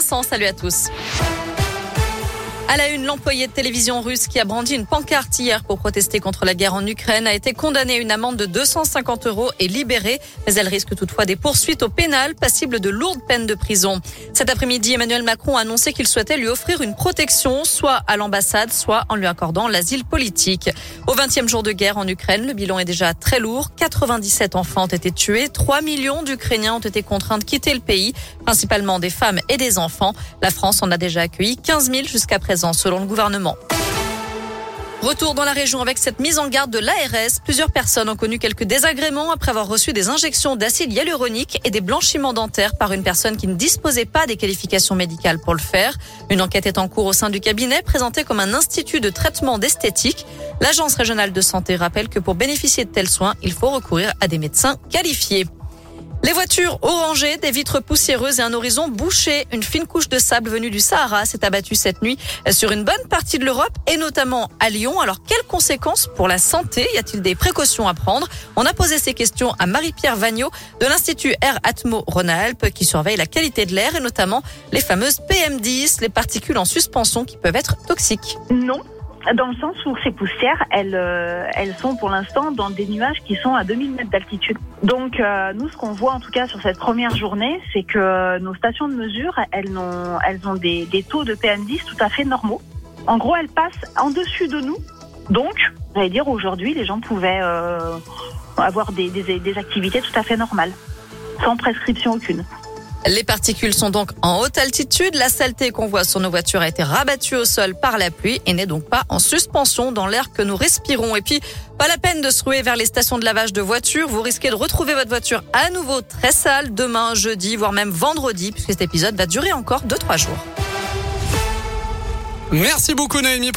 Salut à tous. À la une, l'employé de télévision russe qui a brandi une pancarte hier pour protester contre la guerre en Ukraine a été condamné à une amende de 250 euros et libéré. Mais elle risque toutefois des poursuites au pénal, passible de lourdes peines de prison. Cet après-midi, Emmanuel Macron a annoncé qu'il souhaitait lui offrir une protection, soit à l'ambassade, soit en lui accordant l'asile politique. Au 20e jour de guerre en Ukraine, le bilan est déjà très lourd. 97 enfants ont été tués. 3 millions d'Ukrainiens ont été contraints de quitter le pays, principalement des femmes et des enfants. La France en a déjà accueilli 15 000 jusqu'à présent selon le gouvernement. Retour dans la région avec cette mise en garde de l'ARS. Plusieurs personnes ont connu quelques désagréments après avoir reçu des injections d'acide hyaluronique et des blanchiments dentaires par une personne qui ne disposait pas des qualifications médicales pour le faire. Une enquête est en cours au sein du cabinet présenté comme un institut de traitement d'esthétique. L'agence régionale de santé rappelle que pour bénéficier de tels soins, il faut recourir à des médecins qualifiés. Les voitures orangées, des vitres poussiéreuses et un horizon bouché. Une fine couche de sable venue du Sahara s'est abattue cette nuit sur une bonne partie de l'Europe et notamment à Lyon. Alors, quelles conséquences pour la santé? Y a-t-il des précautions à prendre? On a posé ces questions à Marie-Pierre Vagnot de l'Institut Air Atmo Rhône-Alpes qui surveille la qualité de l'air et notamment les fameuses PM10, les particules en suspension qui peuvent être toxiques. Non, dans le sens où ces poussières, elles, euh, elles sont pour l'instant dans des nuages qui sont à 2000 mètres d'altitude. Donc euh, nous, ce qu'on voit en tout cas sur cette première journée, c'est que nos stations de mesure, elles ont, elles ont des, des taux de PM10 tout à fait normaux. En gros, elles passent en dessus de nous. Donc, j'allais dire aujourd'hui, les gens pouvaient euh, avoir des, des, des activités tout à fait normales, sans prescription aucune. Les particules sont donc en haute altitude. La saleté qu'on voit sur nos voitures a été rabattue au sol par la pluie et n'est donc pas en suspension dans l'air que nous respirons. Et puis, pas la peine de se ruer vers les stations de lavage de voitures. Vous risquez de retrouver votre voiture à nouveau très sale demain, jeudi, voire même vendredi, puisque cet épisode va durer encore 2-3 jours. Merci beaucoup Noémie.